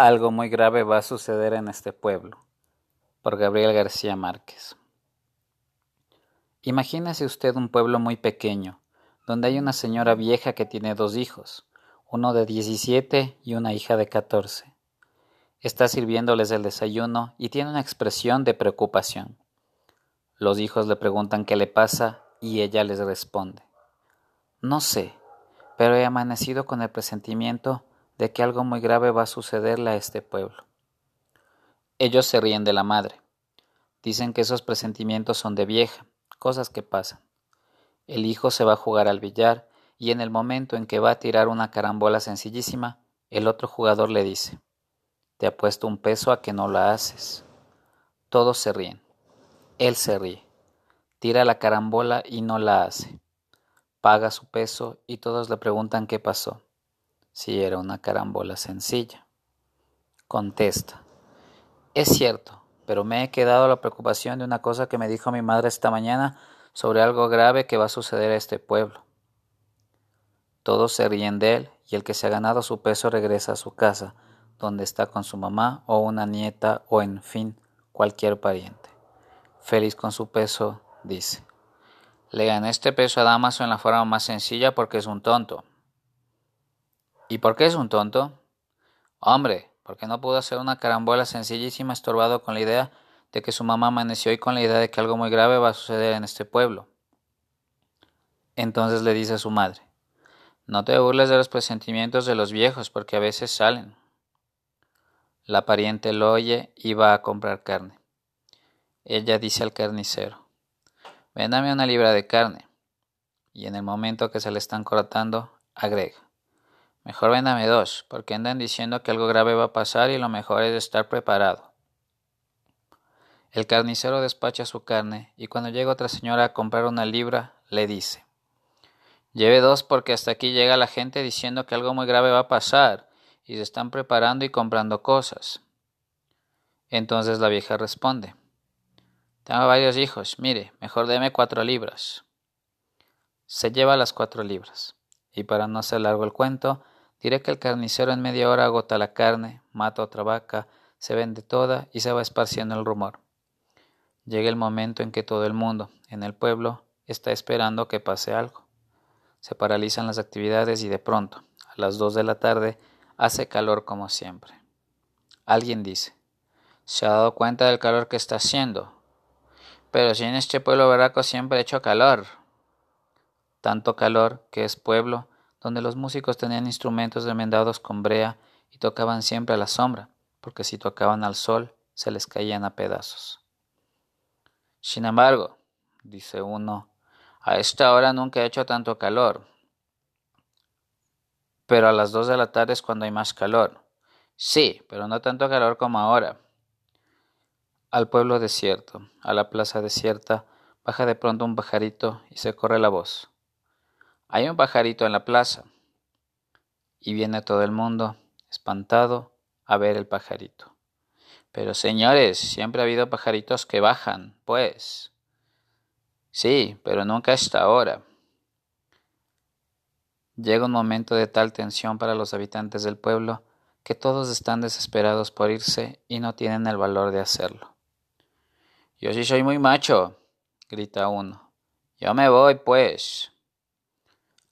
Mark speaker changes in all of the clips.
Speaker 1: Algo muy grave va a suceder en este pueblo. Por Gabriel García Márquez. Imagínese usted un pueblo muy pequeño, donde hay una señora vieja que tiene dos hijos, uno de 17 y una hija de 14. Está sirviéndoles el desayuno y tiene una expresión de preocupación. Los hijos le preguntan qué le pasa y ella les responde. No sé, pero he amanecido con el presentimiento de que algo muy grave va a sucederle a este pueblo. Ellos se ríen de la madre. Dicen que esos presentimientos son de vieja, cosas que pasan. El hijo se va a jugar al billar y en el momento en que va a tirar una carambola sencillísima, el otro jugador le dice, te apuesto un peso a que no la haces. Todos se ríen. Él se ríe. Tira la carambola y no la hace. Paga su peso y todos le preguntan qué pasó si era una carambola sencilla. Contesta, es cierto, pero me he quedado la preocupación de una cosa que me dijo mi madre esta mañana sobre algo grave que va a suceder a este pueblo. Todos se ríen de él y el que se ha ganado su peso regresa a su casa, donde está con su mamá o una nieta o en fin cualquier pariente. Feliz con su peso, dice. Le gané este peso a Damaso en la forma más sencilla porque es un tonto. ¿Y por qué es un tonto? Hombre, porque no pudo hacer una carambola sencillísima estorbado con la idea de que su mamá amaneció y con la idea de que algo muy grave va a suceder en este pueblo. Entonces le dice a su madre, no te burles de los presentimientos de los viejos porque a veces salen. La pariente lo oye y va a comprar carne. Ella dice al carnicero, véndame una libra de carne. Y en el momento que se le están cortando, agrega, Mejor véndame dos, porque andan diciendo que algo grave va a pasar y lo mejor es estar preparado. El carnicero despacha su carne y cuando llega otra señora a comprar una libra, le dice, Lleve dos porque hasta aquí llega la gente diciendo que algo muy grave va a pasar y se están preparando y comprando cosas. Entonces la vieja responde, Tengo varios hijos, mire, mejor deme cuatro libras. Se lleva las cuatro libras. Y para no hacer largo el cuento, Diré que el carnicero en media hora agota la carne, mata otra vaca, se vende toda y se va esparciendo el rumor. Llega el momento en que todo el mundo, en el pueblo, está esperando que pase algo. Se paralizan las actividades y de pronto, a las dos de la tarde, hace calor como siempre. Alguien dice, ¿se ha dado cuenta del calor que está haciendo? Pero si en este pueblo baraco siempre ha hecho calor. Tanto calor que es pueblo donde los músicos tenían instrumentos remendados con brea y tocaban siempre a la sombra, porque si tocaban al sol se les caían a pedazos. Sin embargo, dice uno, a esta hora nunca ha hecho tanto calor. Pero a las dos de la tarde es cuando hay más calor. Sí, pero no tanto calor como ahora. Al pueblo desierto, a la plaza desierta, baja de pronto un pajarito y se corre la voz. Hay un pajarito en la plaza y viene todo el mundo, espantado, a ver el pajarito. Pero señores, siempre ha habido pajaritos que bajan, pues. Sí, pero nunca hasta ahora. Llega un momento de tal tensión para los habitantes del pueblo que todos están desesperados por irse y no tienen el valor de hacerlo. Yo sí soy muy macho, grita uno. Yo me voy, pues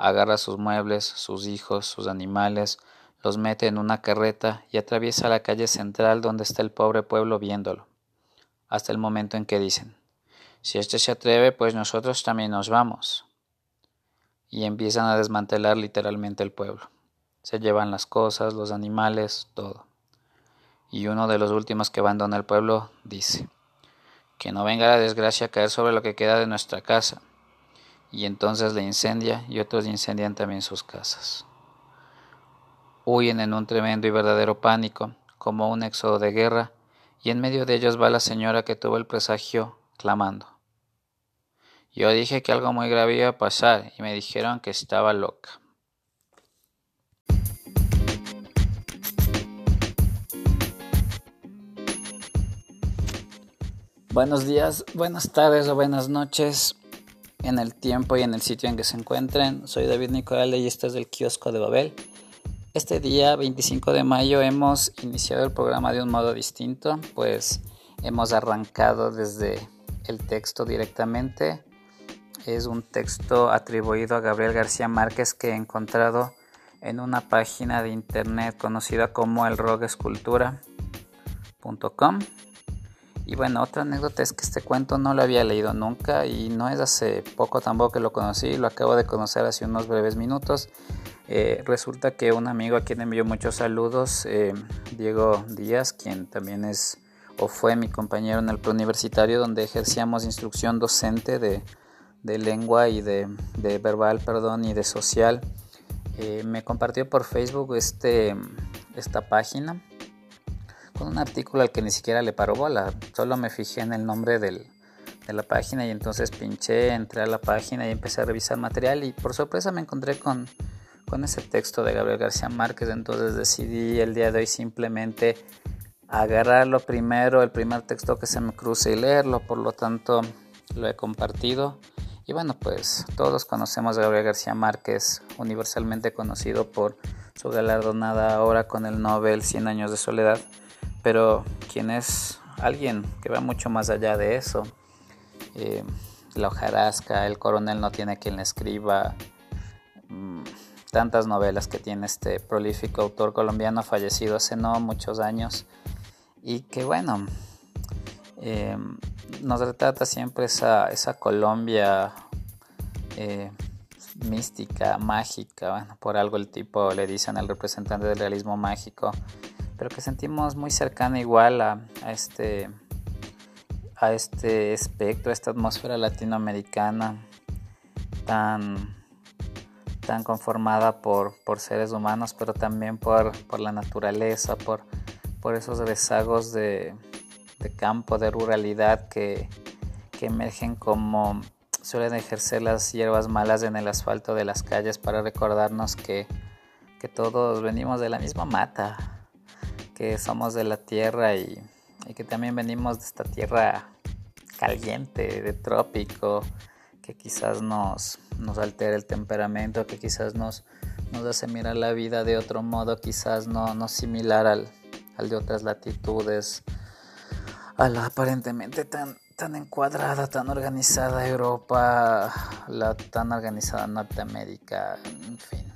Speaker 1: agarra sus muebles, sus hijos, sus animales, los mete en una carreta y atraviesa la calle central donde está el pobre pueblo viéndolo, hasta el momento en que dicen, si éste se atreve, pues nosotros también nos vamos. Y empiezan a desmantelar literalmente el pueblo. Se llevan las cosas, los animales, todo. Y uno de los últimos que abandona el pueblo dice, que no venga la desgracia a caer sobre lo que queda de nuestra casa y entonces la incendia y otros incendian también sus casas. Huyen en un tremendo y verdadero pánico, como un éxodo de guerra, y en medio de ellos va la señora que tuvo el presagio, clamando. Yo dije que algo muy grave iba a pasar y me dijeron que estaba loca. Buenos días, buenas tardes o buenas noches en el tiempo y en el sitio en que se encuentren. Soy David Nicolale y este es del kiosco de Babel. Este día 25 de mayo hemos iniciado el programa de un modo distinto, pues hemos arrancado desde el texto directamente. Es un texto atribuido a Gabriel García Márquez que he encontrado en una página de internet conocida como elroguescultura.com. Y bueno, otra anécdota es que este cuento no lo había leído nunca y no es hace poco tampoco que lo conocí, lo acabo de conocer hace unos breves minutos. Eh, resulta que un amigo a quien envió muchos saludos, eh, Diego Díaz, quien también es o fue mi compañero en el preuniversitario donde ejercíamos instrucción docente de, lengua y de, verbal, perdón, y de social, eh, me compartió por Facebook este, esta página con un artículo al que ni siquiera le paró bola, solo me fijé en el nombre de la página y entonces pinché, entré a la página y empecé a revisar material y por sorpresa me encontré con con ese texto de Gabriel García Márquez, entonces decidí el día de hoy simplemente agarrarlo primero, el primer texto que se me cruce y leerlo, por lo tanto lo he compartido. Y bueno, pues todos conocemos a Gabriel García Márquez, universalmente conocido por su galardonada obra con el Nobel 100 años de soledad, pero quien es alguien que va mucho más allá de eso. Eh, la hojarasca, el coronel no tiene quien le escriba, mm, tantas novelas que tiene este prolífico autor colombiano fallecido hace no muchos años. Y que bueno, eh, nos retrata siempre esa, esa Colombia eh, mística, mágica, bueno, por algo el tipo le dicen al representante del realismo mágico, pero que sentimos muy cercana igual a, este a este espectro, a esta atmósfera latinoamericana tan tan conformada por, por seres humanos, pero también por, por la naturaleza, por, por esos rezagos de, de campo, de ruralidad que, que, emergen como suelen ejercer las hierbas malas en el asfalto de las calles para recordarnos que, que todos venimos de la misma mata, que somos de la tierra y, que también venimos de esta tierra caliente, de trópico, que quizás nos, nos altera el temperamento, que quizás nos, nos hace mirar la vida de otro modo, quizás no, no similar al, al de otras latitudes, a la aparentemente tan, tan encuadrada, tan organizada Europa, la tan organizada Norteamérica, en fin.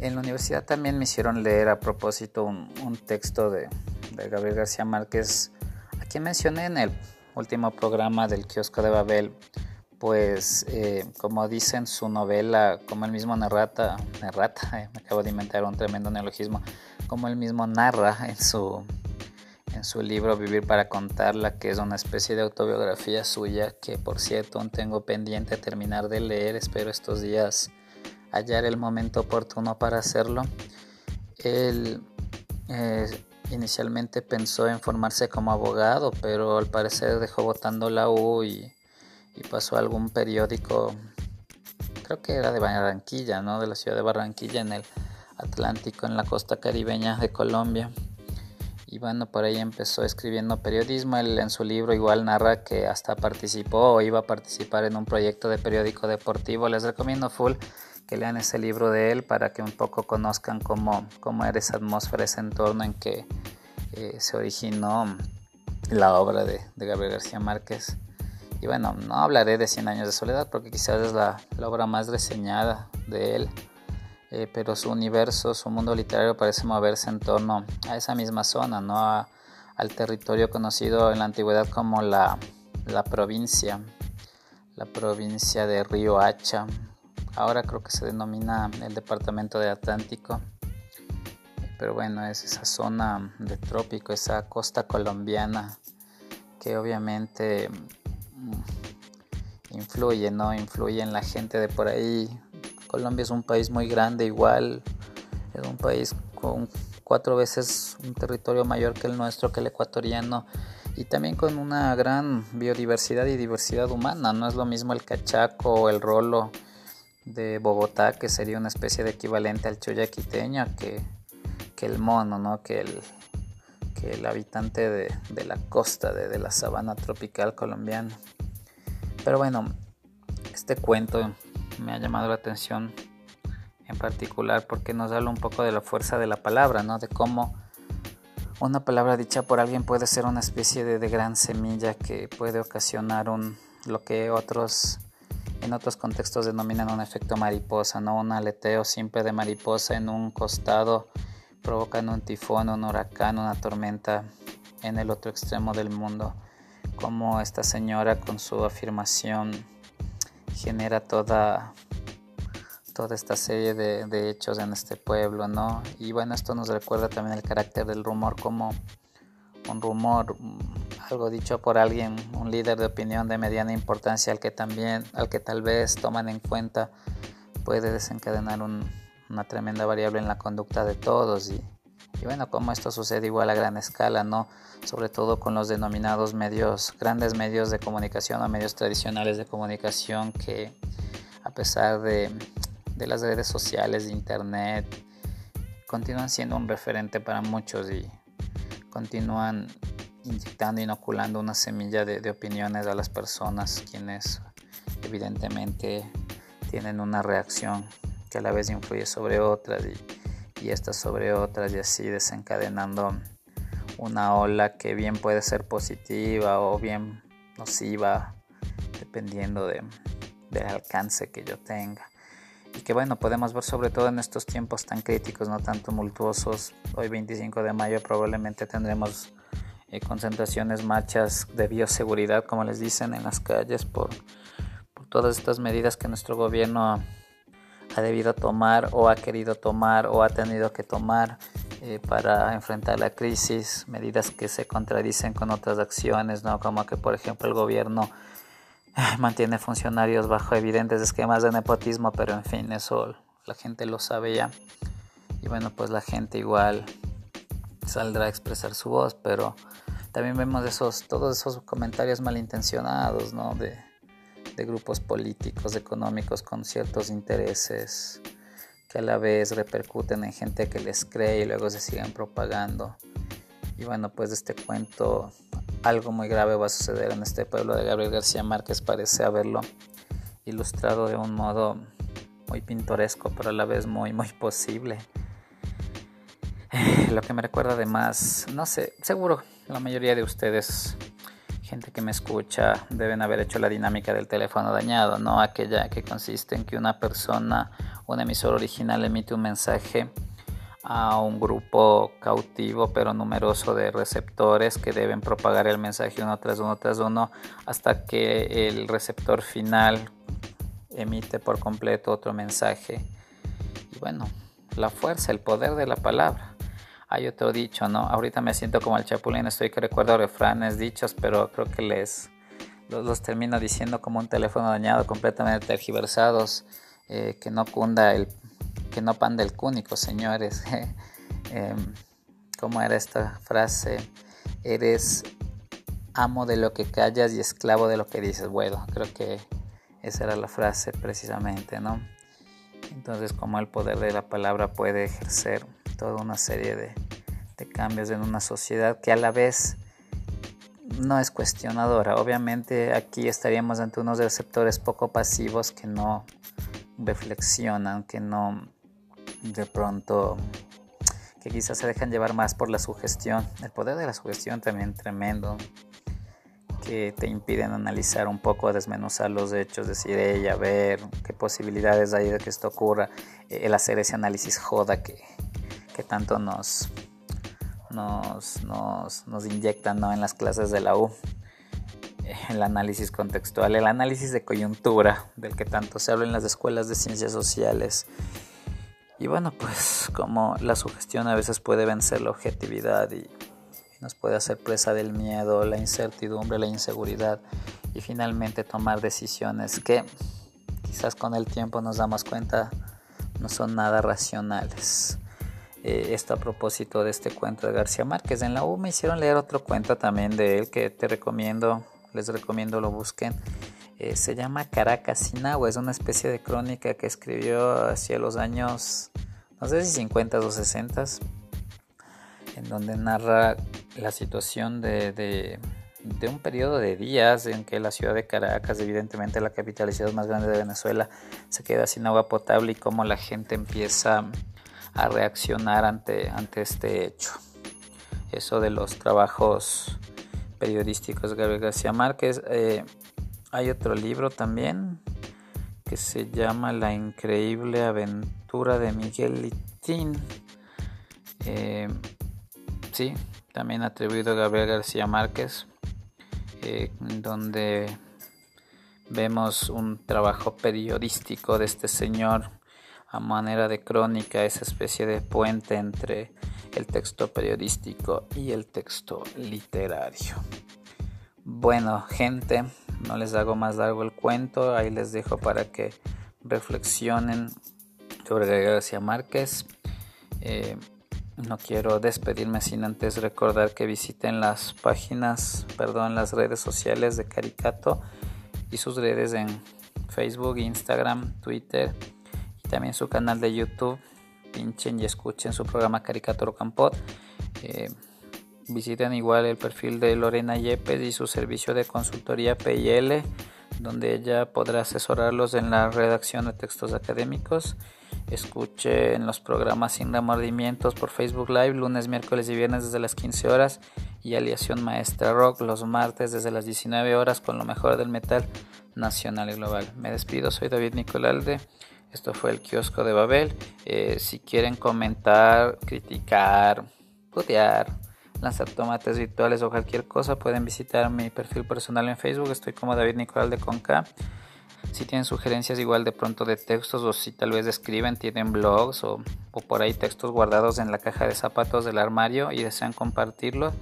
Speaker 1: En la universidad también me hicieron leer a propósito un, texto de, de Gabriel García Márquez, a quien mencioné en el último programa del kiosco de Babel, pues eh, como dice en su novela, como él mismo narrata, narrata, eh, me acabo de inventar un tremendo neologismo, como él mismo narra en su, en su libro Vivir para contarla, que es una especie de autobiografía suya, que por cierto aún tengo pendiente terminar de leer, espero estos días hallar el momento oportuno para hacerlo. Él eh, inicialmente pensó en formarse como abogado, pero al parecer dejó votando la U y, pasó a algún periódico, creo que era de Barranquilla, ¿no? De la ciudad de Barranquilla en el Atlántico, en la costa caribeña de Colombia. Y bueno, por ahí empezó escribiendo periodismo. Él en su libro igual narra que hasta participó o iba a participar en un proyecto de periódico deportivo. Les recomiendo full que lean ese libro de él para que un poco conozcan cómo, cómo era esa atmósfera, ese entorno en que eh, se originó la obra de, Gabriel García Márquez. Y bueno, no hablaré de Cien años de soledad porque quizás es la, obra más reseñada de él, eh, pero su universo, su mundo literario parece moverse en torno a esa misma zona, ¿no? al territorio conocido en la antigüedad como la, la provincia, la provincia de Río Hacha, ahora creo que se denomina el departamento de Atlántico, pero bueno, es esa zona de trópico, esa costa colombiana que obviamente mm, influye, ¿no? Influye en la gente de por ahí. Colombia es un país muy grande igual, es un país con cuatro veces un territorio mayor que el nuestro, que el ecuatoriano, y también con una gran biodiversidad y diversidad humana. No es lo mismo el cachaco o el rolo de Bogotá, que sería una especie de equivalente al choyaquiteño, que, que el mono, ¿no? que, el, que el habitante de, de la costa, de, de, la sabana tropical colombiana. Pero bueno, este cuento me ha llamado la atención en particular porque nos habla un poco de la fuerza de la palabra, ¿no? De cómo una palabra dicha por alguien puede ser una especie de, de gran semilla que puede ocasionar un, lo que otros en otros contextos denominan un efecto mariposa, ¿no? Un aleteo simple de mariposa en un costado provocan un tifón, un huracán, una tormenta en el otro extremo del mundo. Como esta señora con su afirmación genera toda, toda esta serie de, de hechos en este pueblo, ¿no? Y bueno, esto nos recuerda también el carácter del rumor como un rumor, algo dicho por alguien, un líder de opinión de mediana importancia al que también, al que tal vez toman en cuenta, puede desencadenar una tremenda variable en la conducta de todos y, y bueno, como esto sucede igual a gran escala, ¿no? Sobre todo con los denominados medios, grandes medios de comunicación o medios tradicionales de comunicación que a pesar de, de las redes sociales, de internet, continúan siendo un referente para muchos y continúan inyectando, inoculando una semilla de, de opiniones a las personas, quienes evidentemente tienen una reacción que a la vez influye sobre otras y y estas sobre otras y así desencadenando una ola que bien puede ser positiva o bien nociva dependiendo de, del alcance que yo tenga. Y que bueno podemos ver sobre todo en estos tiempos tan críticos no tan tumultuosos. Hoy 25 de mayo probablemente tendremos eh, concentraciones marchas de bioseguridad como les dicen en las calles por, por todas estas medidas que nuestro gobierno ha debido tomar o ha querido tomar o ha tenido que tomar eh, para enfrentar la crisis, medidas que se contradicen con otras acciones, ¿no? como que por ejemplo el gobierno eh, mantiene funcionarios bajo evidentes esquemas de nepotismo, pero en fin, eso la gente lo sabe ya. Y bueno, pues la gente igual saldrá a expresar su voz, pero también vemos esos, todos esos comentarios malintencionados, ¿no? De, grupos políticos, económicos con ciertos intereses que a la vez repercuten en gente que les cree y luego se siguen propagando. Y bueno, pues de este cuento algo muy grave va a suceder en este pueblo de Gabriel García Márquez, parece haberlo ilustrado de un modo muy pintoresco, pero a la vez muy, muy posible. Lo que me recuerda además, no sé, seguro la mayoría de ustedes gente que me escucha deben haber hecho la dinámica del teléfono dañado, ¿no? Aquella que consiste en que una persona, un emisor original emite un mensaje a un grupo cautivo pero numeroso de receptores que deben propagar el mensaje uno tras uno tras uno hasta que el receptor final emite por completo otro mensaje. Y bueno, la fuerza, el poder de la palabra. Hay otro dicho, ¿no? Ahorita me siento como el chapulín, estoy que recuerdo refranes, dichos, pero creo que les los, termino diciendo como un teléfono dañado, completamente tergiversados, eh, que no cunda el, que no panda el cúnico, señores. eh, ¿Cómo era esta frase? Eres amo de lo que callas y esclavo de lo que dices. Bueno, creo que esa era la frase precisamente, ¿no? Entonces, como el poder de la palabra puede ejercer toda una serie de, cambios en una sociedad que a la vez no es cuestionadora. Obviamente aquí estaríamos ante unos receptores poco pasivos que no reflexionan, que no de pronto, que quizás se dejan llevar más por la sugestión. El poder de la sugestión también tremendo, que te impiden analizar un poco, desmenuzar los hechos, decir, ella, ver qué posibilidades hay de que esto ocurra, el hacer ese análisis joda que, que tanto nos, nos, nos, nos inyectan ¿no? en las clases de la U. El análisis contextual, el análisis de coyuntura, del que tanto se habla en las escuelas de ciencias sociales. Y bueno, pues como la sugestión a veces puede vencer la objetividad y nos puede hacer presa del miedo, la incertidumbre, la inseguridad y finalmente tomar decisiones que quizás con el tiempo nos damos cuenta no son nada racionales. Eh, esto a propósito de este cuento de García Márquez. En la U me hicieron leer otro cuento también de él que te recomiendo, les recomiendo lo busquen. Eh, se llama Caracas sin agua, es una especie de crónica que escribió hacia los años, no sé si 50 o 60, en donde narra la situación de, de, de un periodo de días en que la ciudad de Caracas, evidentemente la capital y ciudad más grande de Venezuela, se queda sin agua potable y cómo la gente empieza a reaccionar ante, ante este hecho. Eso de los trabajos periodísticos Gabriel García Márquez. Eh, hay otro libro también que se llama La increíble aventura de Miguel Litín. Eh, sí, también atribuido a Gabriel García Márquez, eh, donde vemos un trabajo periodístico de este señor a manera de crónica, esa especie de puente entre el texto periodístico y el texto literario. Bueno, gente, no les hago más largo el cuento, ahí les dejo para que reflexionen sobre García Márquez. Eh, no quiero despedirme sin antes recordar que visiten las páginas, perdón, las redes sociales de Caricato y sus redes en Facebook, Instagram, Twitter también su canal de YouTube. Pinchen y escuchen su programa Caricato Campot. Eh, visiten igual el perfil de Lorena Yepes y su servicio de consultoría PIL, donde ella podrá asesorarlos en la redacción de textos académicos Escuche en los programas Sin Remordimientos por Facebook Live, lunes, miércoles y viernes desde las 15 horas y Aliación Maestra Rock los martes desde las 19 horas con lo mejor del metal nacional y global. Me despido, soy David Nicolalde. Esto fue el kiosco de Babel. Eh, si quieren comentar, criticar, putear, lanzar tomates virtuales o cualquier cosa, pueden visitar mi perfil personal en Facebook. Estoy como David Nicolalde con K. Si tienen sugerencias igual de pronto de textos o si tal vez escriben, tienen blogs o, por ahí textos guardados en la caja de zapatos del armario y desean compartirlo,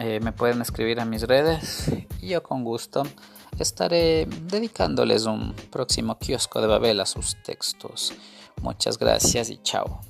Speaker 1: eh, me pueden escribir a mis redes y yo con gusto estaré dedicándoles un próximo kiosco de Babel a sus textos. Muchas gracias y chao.